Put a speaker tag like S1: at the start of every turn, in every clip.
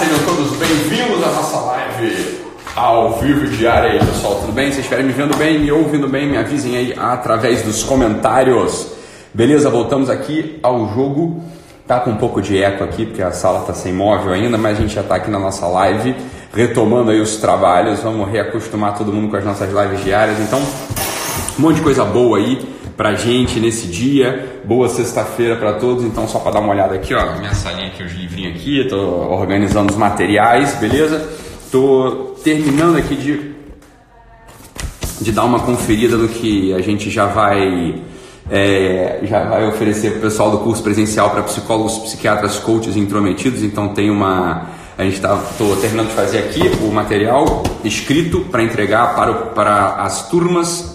S1: sejam todos bem-vindos à nossa live ao vivo diária aí, pessoal. Tudo bem? Vocês estiverem me vendo bem, me ouvindo bem, me avisem aí através dos comentários. Beleza? Voltamos aqui ao jogo. Tá com um pouco de eco aqui, porque a sala tá sem móvel ainda, mas a gente já tá aqui na nossa live, retomando aí os trabalhos. Vamos reacostumar todo mundo com as nossas lives diárias. Então, um monte de coisa boa aí pra gente nesse dia. Boa sexta-feira para todos. Então, só para dar uma olhada aqui, ó, minha salinha aqui, os livrinhos aqui, tô organizando os materiais, beleza? Tô terminando aqui de de dar uma conferida no que a gente já vai é, já vai oferecer para o pessoal do curso presencial para psicólogos, psiquiatras, coaches intrometidos. Então tem uma a gente está terminando de fazer aqui o material escrito para entregar para, para as turmas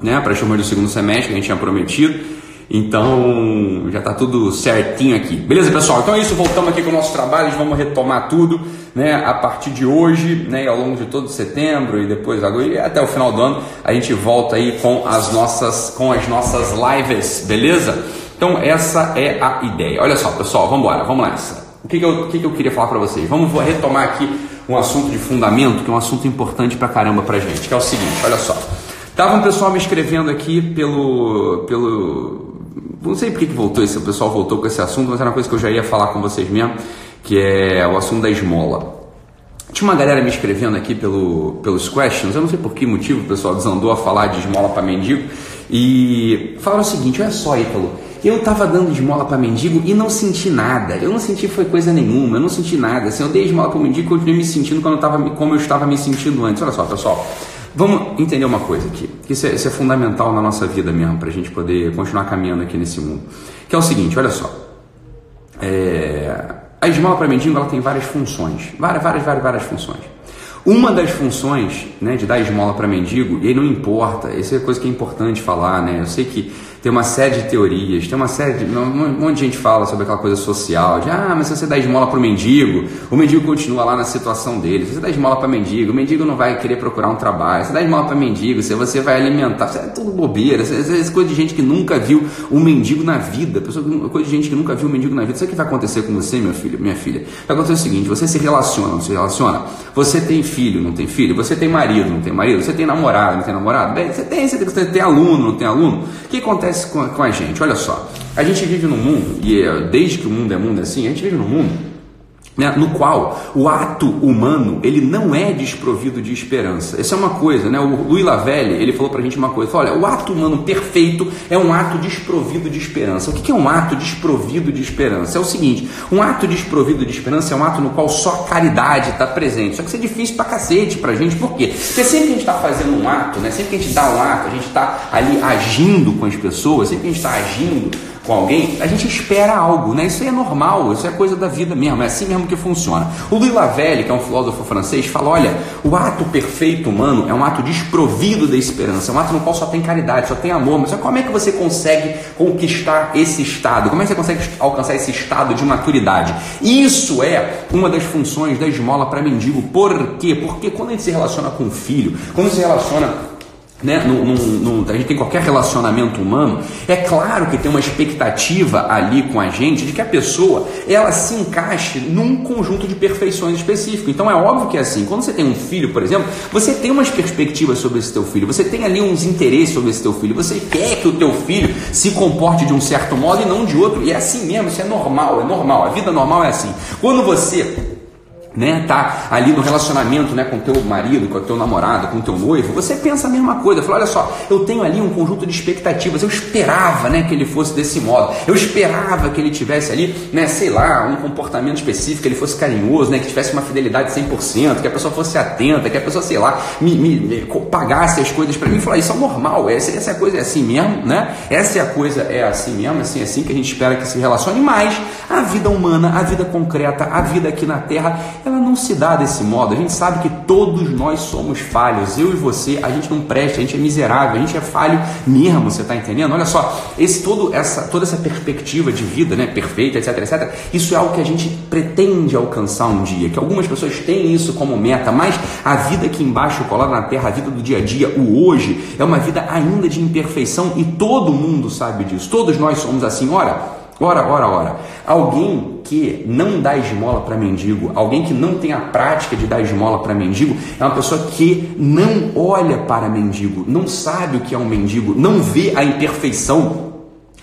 S1: né, para chamar do segundo semestre que a gente tinha prometido. Então já está tudo certinho aqui. Beleza, pessoal? Então é isso, voltamos aqui com o nosso trabalho, vamos retomar tudo né, a partir de hoje, né, ao longo de todo setembro e depois e até o final do ano, a gente volta aí com as nossas com as nossas lives, beleza? Então essa é a ideia. Olha só, pessoal, vamos embora, vamos lá. O que, que, eu, o que, que eu queria falar para vocês? Vamos retomar aqui um assunto de fundamento, que é um assunto importante para caramba para gente, que é o seguinte, olha só. Tava um pessoal me escrevendo aqui pelo. pelo não sei por que voltou esse, o pessoal voltou com esse assunto, mas era uma coisa que eu já ia falar com vocês mesmo, que é o assunto da esmola. Tinha uma galera me escrevendo aqui pelo, pelos questions, eu não sei por que motivo o pessoal desandou a falar de esmola para mendigo, e falaram o seguinte: olha só, Ítalo, eu estava dando esmola para mendigo e não senti nada. Eu não senti foi coisa nenhuma, eu não senti nada. Assim, eu dei esmola para mendigo e continuei me sentindo quando eu tava, como eu estava me sentindo antes. Olha só, pessoal. Vamos entender uma coisa aqui, que isso é, isso é fundamental na nossa vida mesmo, para a gente poder continuar caminhando aqui nesse mundo. Que é o seguinte, olha só. É, a esmola para mendigo ela tem várias funções, várias, várias, várias, várias funções. Uma das funções né, de dar esmola para mendigo, e aí não importa, essa é coisa que é importante falar, né? Eu sei que tem uma série de teorias, tem uma série de. Um monte de gente fala sobre aquela coisa social, de ah, mas se você dá esmola para o mendigo, o mendigo continua lá na situação dele. Se você dá esmola para mendigo, o mendigo não vai querer procurar um trabalho. Se você dá esmola para mendigo, se você vai alimentar. Isso é tudo bobeira. Isso é coisa de gente que nunca viu um mendigo na vida. Pessoa, coisa de gente que nunca viu um mendigo na vida. Sabe o que vai acontecer com você, meu filho, minha filha? Vai acontecer o seguinte: você se relaciona, não se relaciona? Você tem filho, não tem filho? Você tem marido, não tem marido? Você tem namorado, não tem namorado? Você tem, você tem, você tem aluno, não tem aluno? O que acontece com, com a gente? Olha só, a gente vive num mundo, e é, desde que o mundo é mundo assim, a gente vive num mundo né, no qual o ato humano ele não é desprovido de esperança. Essa é uma coisa, né? O Louis Lavelle ele falou para a gente uma coisa, falou, olha, o ato humano perfeito é um ato desprovido de esperança. O que é um ato desprovido de esperança? É o seguinte, um ato desprovido de esperança é um ato no qual só a caridade está presente. Só que isso é difícil pra cacete pra gente, por quê? Porque sempre que a gente está fazendo um ato, né? sempre que a gente dá um ato, a gente está ali agindo com as pessoas, sempre que a gente está agindo com alguém, a gente espera algo, né? Isso é normal, isso é coisa da vida mesmo, é assim mesmo que funciona. O Louis Lavelle, que é um filósofo francês, fala: olha, o ato perfeito humano é um ato desprovido da esperança, é um ato no qual só tem caridade, só tem amor. Mas como é que você consegue conquistar esse estado? Como é que você consegue alcançar esse estado de maturidade? Isso é uma das funções da esmola para mendigo. Por quê? Porque quando a gente se relaciona com o filho, quando se relaciona né, no, no, no, a gente tem qualquer relacionamento humano, é claro que tem uma expectativa ali com a gente de que a pessoa ela se encaixe num conjunto de perfeições específico. Então é óbvio que é assim. Quando você tem um filho, por exemplo, você tem umas perspectivas sobre esse teu filho, você tem ali uns interesses sobre esse teu filho, você quer que o teu filho se comporte de um certo modo e não de outro. E é assim mesmo, isso é normal, é normal. A vida normal é assim. Quando você né, tá ali no relacionamento, né, com teu marido, com teu namorado, com teu noivo, você pensa a mesma coisa. Fala, olha só, eu tenho ali um conjunto de expectativas. Eu esperava, né, que ele fosse desse modo. Eu esperava que ele tivesse ali, né, sei lá, um comportamento específico, que ele fosse carinhoso, né, que tivesse uma fidelidade 100%, que a pessoa fosse atenta, que a pessoa, sei lá, me, me pagasse as coisas para mim. Falar, isso é normal. Essa, essa coisa é assim mesmo, né? Essa é a coisa é assim mesmo, assim, assim que a gente espera que se relacione. Mas a vida humana, a vida concreta, a vida aqui na Terra ela não se dá desse modo. A gente sabe que todos nós somos falhos. Eu e você, a gente não presta, a gente é miserável, a gente é falho mesmo, você está entendendo? Olha só, esse todo essa toda essa perspectiva de vida, né, perfeita, etc, etc. Isso é algo que a gente pretende alcançar um dia, que algumas pessoas têm isso como meta, mas a vida aqui embaixo, colada na terra, a vida do dia a dia, o hoje, é uma vida ainda de imperfeição e todo mundo sabe disso. Todos nós somos assim. Ora, ora, ora, ora. Alguém que não dá esmola para mendigo, alguém que não tem a prática de dar esmola para mendigo, é uma pessoa que não olha para mendigo, não sabe o que é um mendigo, não vê a imperfeição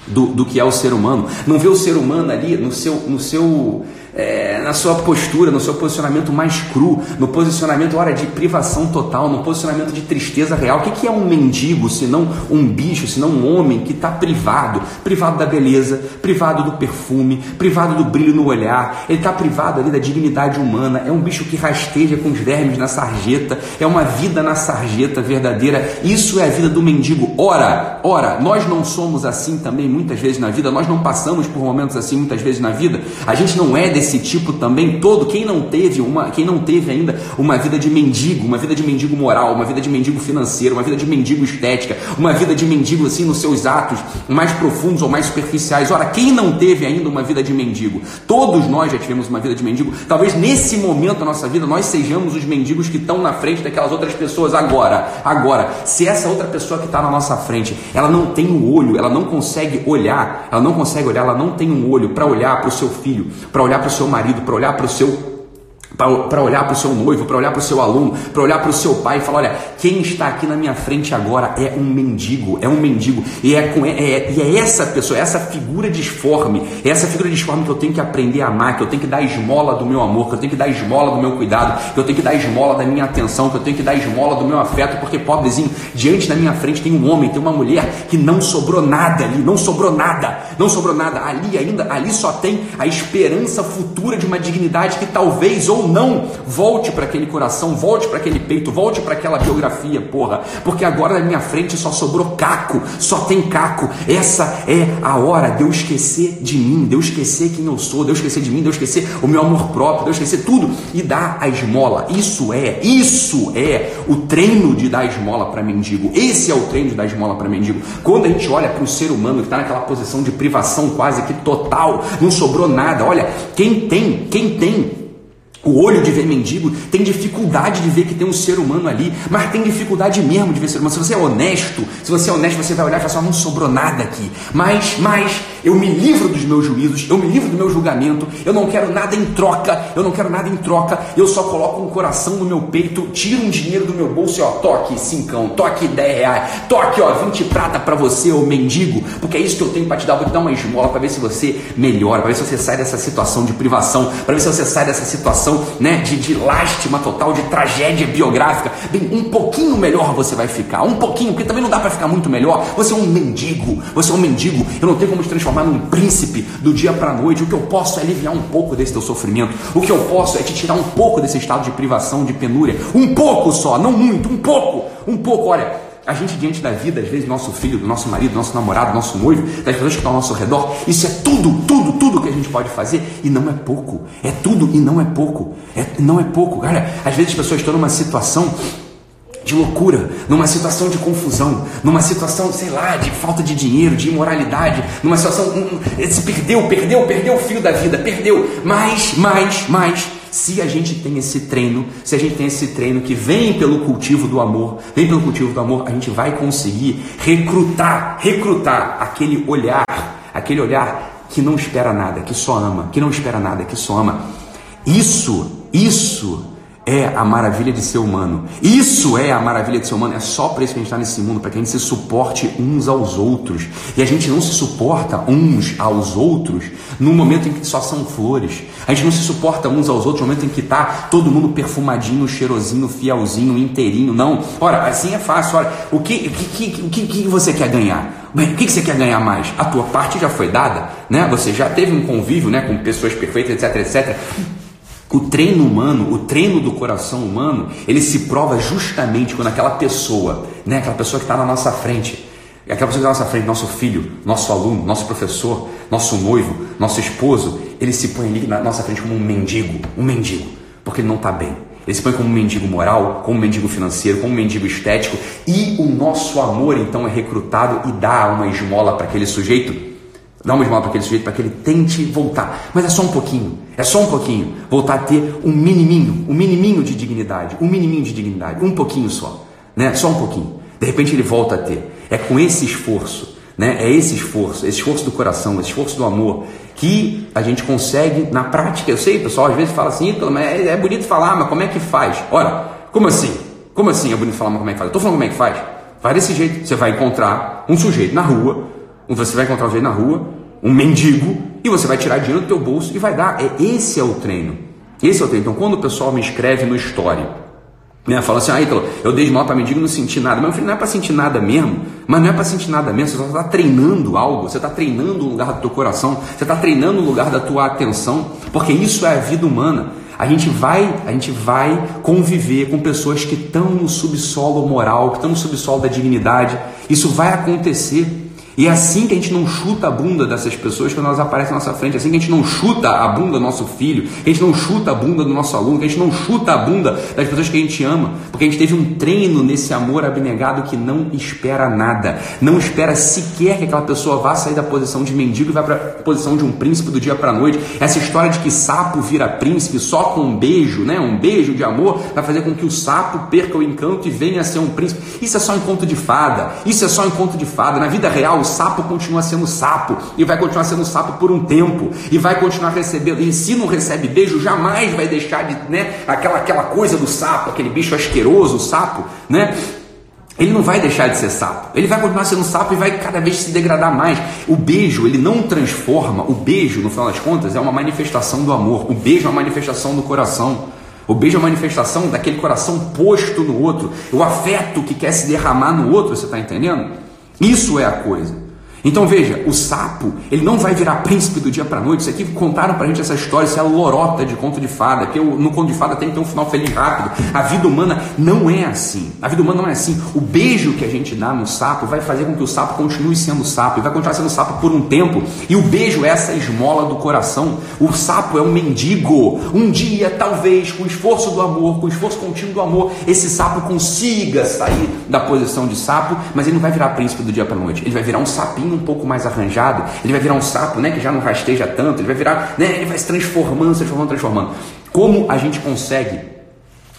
S1: do, do que é o ser humano, não vê o ser humano ali no seu, no seu é, na sua postura, no seu posicionamento mais cru, no posicionamento, hora de privação total, no posicionamento de tristeza real. O que, que é um mendigo, se não um bicho, se não um homem que está privado? Privado da beleza, privado do perfume, privado do brilho no olhar, ele está privado ali da dignidade humana, é um bicho que rasteja com os vermes na sarjeta, é uma vida na sarjeta verdadeira. Isso é a vida do mendigo. Ora, ora, nós não somos assim também muitas vezes na vida, nós não passamos por momentos assim muitas vezes na vida, a gente não é desse desse tipo também todo, quem não teve uma, quem não teve ainda uma vida de mendigo, uma vida de mendigo moral, uma vida de mendigo financeiro, uma vida de mendigo estética, uma vida de mendigo assim nos seus atos mais profundos ou mais superficiais. Ora, quem não teve ainda uma vida de mendigo? Todos nós já tivemos uma vida de mendigo. Talvez nesse momento da nossa vida nós sejamos os mendigos que estão na frente daquelas outras pessoas agora. Agora, se essa outra pessoa que está na nossa frente, ela não tem um olho, ela não consegue olhar, ela não consegue olhar, ela não tem um olho para olhar para o seu filho, para olhar para o seu marido, para olhar para o seu para olhar para o seu noivo, para olhar para o seu aluno, para olhar para o seu pai e falar: olha, quem está aqui na minha frente agora é um mendigo, é um mendigo, e é, com, é, é, é essa pessoa, é essa figura disforme, é essa figura disforme que eu tenho que aprender a amar, que eu tenho que dar esmola do meu amor, que eu tenho que dar esmola do meu cuidado, que eu tenho que dar esmola da minha atenção, que eu tenho que dar esmola do meu afeto, porque, pobrezinho, diante da minha frente tem um homem, tem uma mulher que não sobrou nada ali, não sobrou nada, não sobrou nada, ali ainda, ali só tem a esperança futura de uma dignidade que talvez ou não, volte para aquele coração, volte para aquele peito, volte para aquela biografia, porra, porque agora na minha frente só sobrou caco, só tem caco. Essa é a hora de eu esquecer de mim, de eu esquecer quem eu sou, de eu esquecer de mim, de eu esquecer o meu amor próprio, de eu esquecer tudo e dar a esmola. Isso é, isso é o treino de dar esmola para mendigo. Esse é o treino de dar esmola para mendigo. Quando a gente olha para o ser humano que está naquela posição de privação quase que total, não sobrou nada. Olha, quem tem, quem tem o olho de ver mendigo tem dificuldade de ver que tem um ser humano ali, mas tem dificuldade mesmo de ver ser humano. Se você é honesto, se você é honesto, você vai olhar e falar assim, não sobrou nada aqui. Mas, mas, eu me livro dos meus juízos, eu me livro do meu julgamento, eu não quero nada em troca, eu não quero nada em troca, eu só coloco um coração no meu peito, tiro um dinheiro do meu bolso e ó, toque cincão, toque 10 reais, toque ó, 20 prata para você, ô mendigo, porque é isso que eu tenho para te dar, vou te dar uma esmola para ver se você melhora, para ver se você sai dessa situação de privação, para ver se você sai dessa situação né, de, de lástima total, de tragédia biográfica. Bem, um pouquinho melhor você vai ficar, um pouquinho, porque também não dá para ficar muito melhor. Você é um mendigo, você é um mendigo, eu não tenho como te transformar num príncipe do dia para noite. O que eu posso é aliviar um pouco desse teu sofrimento. O que eu posso é te tirar um pouco desse estado de privação, de penúria. Um pouco só, não muito, um pouco. Um pouco, olha. A gente, diante da vida, às vezes, nosso filho, do nosso marido, do nosso namorado, do nosso noivo, das pessoas que estão ao nosso redor, isso é tudo, tudo, tudo que a gente pode fazer e não é pouco. É tudo e não é pouco. É, não é pouco. Olha, às vezes as pessoas estão numa situação de loucura, numa situação de confusão, numa situação, sei lá, de falta de dinheiro, de imoralidade, numa situação. Um, se perdeu, perdeu, perdeu o fio da vida, perdeu. Mas, mais, mais, se a gente tem esse treino, se a gente tem esse treino que vem pelo cultivo do amor, vem pelo cultivo do amor, a gente vai conseguir recrutar, recrutar aquele olhar, aquele olhar que não espera nada, que só ama, que não espera nada, que só ama. Isso, isso é a maravilha de ser humano. Isso é a maravilha de ser humano. É só para isso que a gente está nesse mundo, para que a gente se suporte uns aos outros. E a gente não se suporta uns aos outros no momento em que só são flores. A gente não se suporta uns aos outros no momento em que está todo mundo perfumadinho, cheirosinho, fielzinho, inteirinho. Não. Ora, assim é fácil. Ora, o que, que, que, que, que você quer ganhar? Bem, o que você quer ganhar mais? A tua parte já foi dada, né? Você já teve um convívio, né, com pessoas perfeitas, etc, etc. O treino humano, o treino do coração humano, ele se prova justamente quando aquela pessoa, né, aquela pessoa que está na nossa frente, aquela pessoa que está na nossa frente, nosso filho, nosso aluno, nosso professor, nosso noivo, nosso esposo, ele se põe ali na nossa frente como um mendigo, um mendigo, porque ele não está bem. Ele se põe como um mendigo moral, como um mendigo financeiro, como um mendigo estético, e o nosso amor então é recrutado e dá uma esmola para aquele sujeito Dá uma esmola para aquele sujeito para que ele tente voltar. Mas é só um pouquinho. É só um pouquinho. Voltar a ter um miniminho, um miniminho de dignidade. Um miniminho de dignidade. Um pouquinho só. Né? Só um pouquinho. De repente ele volta a ter. É com esse esforço, né? É esse esforço, esse esforço do coração, esse esforço do amor, que a gente consegue na prática. Eu sei, pessoal, às vezes fala assim, mas é, é bonito falar, mas como é que faz? Ora, como assim? Como assim é bonito falar, mas como é que faz? Eu tô falando como é que faz. Vai desse jeito. Você vai encontrar um sujeito na rua, você vai encontrar um sujeito na rua, um mendigo, e você vai tirar dinheiro do teu bolso e vai dar. É, esse é o treino. Esse é o treino. Então, quando o pessoal me escreve no story, né, fala assim, ah, Ítalo, eu dei esmola para mendigo não senti nada. Mas meu filho, não é para sentir nada mesmo. Mas não é para sentir nada mesmo. Você está treinando algo, você está treinando o lugar do teu coração, você está treinando o lugar da tua atenção, porque isso é a vida humana. A gente vai, a gente vai conviver com pessoas que estão no subsolo moral, que estão no subsolo da dignidade. Isso vai acontecer. E é assim que a gente não chuta a bunda dessas pessoas quando elas aparecem na nossa frente, é assim que a gente não chuta a bunda do nosso filho, a gente não chuta a bunda do nosso aluno, a gente não chuta a bunda das pessoas que a gente ama, porque a gente teve um treino nesse amor abnegado que não espera nada, não espera sequer que aquela pessoa vá sair da posição de mendigo e vá para a posição de um príncipe do dia para a noite. Essa história de que sapo vira príncipe só com um beijo, né? um beijo de amor, vai fazer com que o sapo perca o encanto e venha a ser um príncipe. Isso é só um conto de fada, isso é só um conto de fada. Na vida real, sapo continua sendo sapo e vai continuar sendo sapo por um tempo e vai continuar recebendo. E se não recebe beijo, jamais vai deixar de, né, aquela aquela coisa do sapo, aquele bicho asqueroso, sapo, né? Ele não vai deixar de ser sapo. Ele vai continuar sendo sapo e vai cada vez se degradar mais. O beijo, ele não transforma. O beijo, no final das contas, é uma manifestação do amor. O beijo é uma manifestação do coração. O beijo é uma manifestação daquele coração posto no outro. O afeto que quer se derramar no outro, você está entendendo? Isso é a coisa. Então veja, o sapo, ele não vai virar príncipe do dia para noite. Isso aqui contaram pra gente essa história, isso é lorota de conto de fada, que no conto de fada tem que ter um final feliz rápido. A vida humana não é assim. A vida humana não é assim. O beijo que a gente dá no sapo vai fazer com que o sapo continue sendo sapo, e vai continuar sendo sapo por um tempo. E o beijo é essa esmola do coração. O sapo é um mendigo. Um dia, talvez, com o esforço do amor, com o esforço contínuo do amor, esse sapo consiga sair da posição de sapo, mas ele não vai virar príncipe do dia para noite. Ele vai virar um sapinho um pouco mais arranjado, ele vai virar um sapo, né, que já não rasteja tanto, ele vai virar, né, ele vai se transformando, se transformando, transformando. Como a gente consegue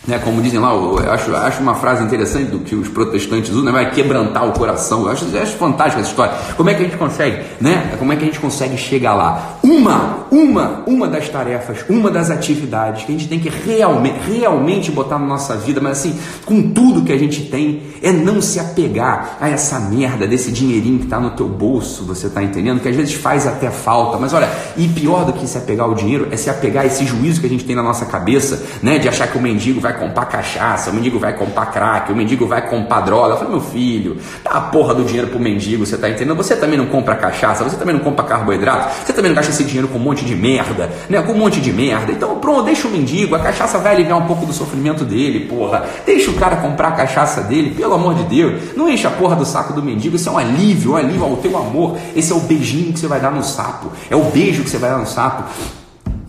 S1: né, como dizem lá, eu acho, acho uma frase interessante do que os protestantes usam, né, vai quebrantar o coração. Eu acho, eu acho fantástica essa história. Como é que a gente consegue, né? Como é que a gente consegue chegar lá? Uma, uma, uma das tarefas, uma das atividades que a gente tem que realmente, realmente botar na nossa vida, mas assim, com tudo que a gente tem, é não se apegar a essa merda desse dinheirinho que está no teu bolso, você está entendendo? Que às vezes faz até falta, mas olha, e pior do que se apegar ao dinheiro é se apegar a esse juízo que a gente tem na nossa cabeça, né? De achar que o mendigo vai comprar cachaça, o mendigo vai comprar crack, o mendigo vai comprar droga. Eu falei, meu filho, dá a porra do dinheiro pro mendigo, você tá entendendo? Você também não compra cachaça, você também não compra carboidrato, você também não gasta esse dinheiro com um monte de merda, né? Com um monte de merda. Então, pronto, deixa o mendigo, a cachaça vai aliviar um pouco do sofrimento dele, porra. Deixa o cara comprar a cachaça dele, pelo amor de Deus. Não enche a porra do saco do mendigo, isso é um alívio, um alívio ao teu amor. Esse é o beijinho que você vai dar no sapo, é o beijo que você vai dar no sapo.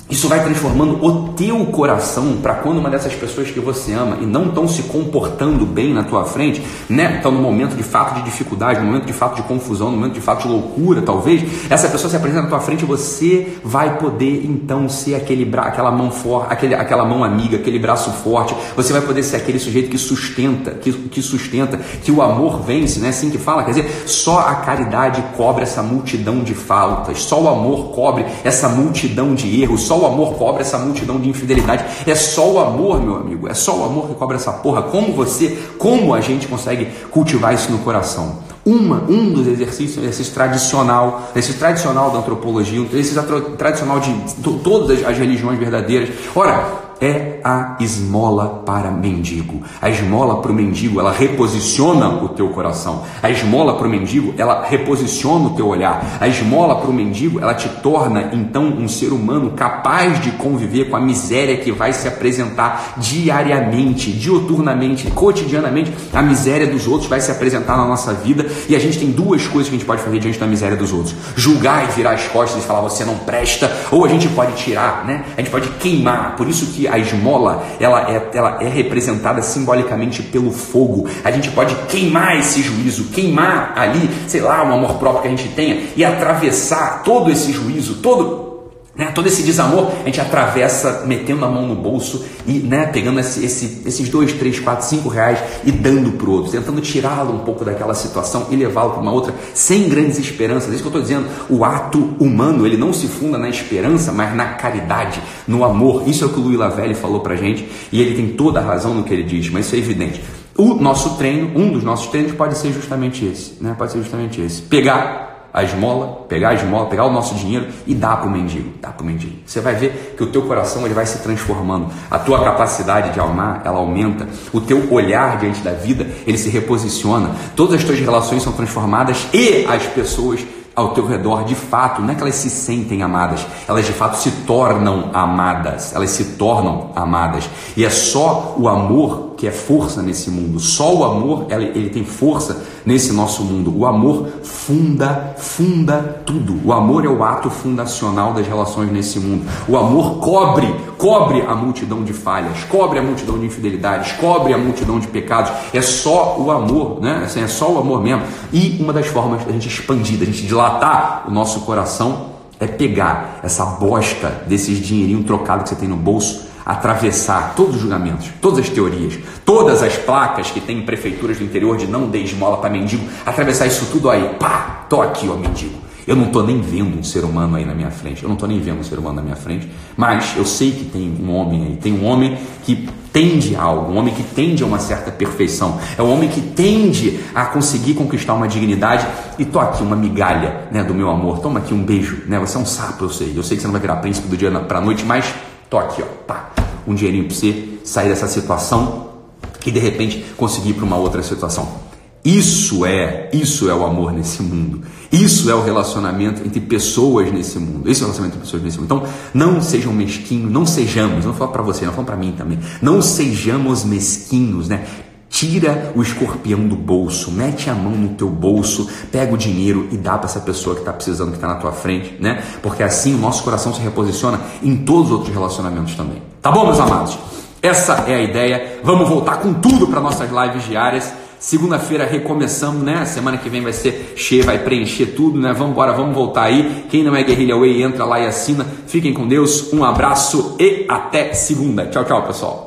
S1: Isso vai transformando o teu coração para quando uma dessas pessoas que você ama e não estão se comportando bem na tua frente, né? Estão no momento de fato de dificuldade, no momento de fato de confusão, no momento de fato de loucura, talvez. Essa pessoa se apresenta na tua frente e você vai poder então ser aquele aquela mão forte, aquele, aquela mão amiga, aquele braço forte. Você vai poder ser aquele sujeito que sustenta, que, que sustenta, que o amor vence, né? Assim que fala, quer dizer, só a caridade cobre essa multidão de faltas, só o amor cobre essa multidão de erros, só o amor cobre essa multidão de infidelidade. É só o amor, meu amigo. É só o amor que cobra essa porra. Como você, como a gente consegue cultivar isso no coração? Uma, um dos exercícios, exercício tradicional, exercício tradicional da antropologia, um tradicional de todas as religiões verdadeiras. Ora, é a esmola para mendigo. A esmola para o mendigo, ela reposiciona o teu coração. A esmola para o mendigo, ela reposiciona o teu olhar. A esmola para o mendigo, ela te torna então um ser humano capaz de conviver com a miséria que vai se apresentar diariamente, dioturnamente, cotidianamente. A miséria dos outros vai se apresentar na nossa vida e a gente tem duas coisas que a gente pode fazer diante da miséria dos outros: julgar e virar as costas e falar você não presta, ou a gente pode tirar, né? A gente pode queimar. Por isso que a esmola ela é, ela é representada simbolicamente pelo fogo. A gente pode queimar esse juízo, queimar ali, sei lá, um amor próprio que a gente tenha e atravessar todo esse juízo, todo Né? Todo esse desamor a gente atravessa metendo a mão no bolso e né, pegando esse, esse, esses dois, três, quatro, cinco reais e dando para o outro, tentando tirá-lo um pouco daquela situação e levá-lo para uma outra sem grandes esperanças. É isso que eu estou dizendo. O ato humano ele não se funda na esperança, mas na caridade, no amor. Isso é o que o Louis Lavelle falou para gente e ele tem toda a razão no que ele diz, mas isso é evidente. O nosso treino, um dos nossos treinos pode ser justamente esse, né? Pode ser justamente esse. Pegar a esmola, pegar a esmola, pegar o nosso dinheiro e dar para o mendigo, dar para o mendigo. Você vai ver que o teu coração ele vai se transformando, a tua capacidade de amar ela aumenta, o teu olhar diante da vida ele se reposiciona, todas as tuas relações são transformadas e as pessoas ao teu redor, de fato, não é que elas se sentem amadas, elas de fato se tornam amadas, elas se tornam amadas. E é só o amor que é força nesse mundo. Só o amor, ele, ele tem força nesse nosso mundo. O amor funda, funda tudo. O amor é o ato fundacional das relações nesse mundo. O amor cobre, cobre a multidão de falhas, cobre a multidão de infidelidades, cobre a multidão de pecados. É só o amor, né? Assim, é só o amor mesmo. E uma das formas da gente expandir, da gente dilatar o nosso coração é pegar essa bosta desses dinheirinho trocado que você tem no bolso atravessar todos os julgamentos, todas as teorias, todas as placas que tem em prefeituras do interior de não dê esmola para mendigo, atravessar isso tudo aí, pá, tô aqui, ó, mendigo. Eu não estou nem vendo um ser humano aí na minha frente, eu não estou nem vendo um ser humano na minha frente, mas eu sei que tem um homem aí, tem um homem que tende a algo, um homem que tende a uma certa perfeição, é um homem que tende a conseguir conquistar uma dignidade. E tô aqui uma migalha, né, do meu amor, toma aqui um beijo, né, você é um sapo, eu sei, eu sei que você não vai virar príncipe do dia para a noite, mas tô aqui, ó, pá, um dinheirinho para você sair dessa situação e de repente conseguir para uma outra situação. Isso é, isso é o amor nesse mundo. Isso é o relacionamento entre pessoas nesse mundo. Esse é o relacionamento entre pessoas nesse mundo. Então, não sejam mesquinhos, não sejamos, não falo para você, não falo para mim também. Não sejamos mesquinhos, né? Tira o escorpião do bolso, mete a mão no teu bolso, pega o dinheiro e dá para essa pessoa que está precisando, que está na tua frente, né? Porque assim o nosso coração se reposiciona em todos os outros relacionamentos também. Tá bom, meus amados? Essa é a ideia. Vamos voltar com tudo para nossas lives diárias. Segunda-feira recomeçamos, né? Semana que vem vai ser cheia, vai preencher tudo, né? Vamos embora, vamos voltar aí. Quem não é Guerrilha Way, entra lá e assina. Fiquem com Deus, um abraço e até segunda. Tchau, tchau, pessoal.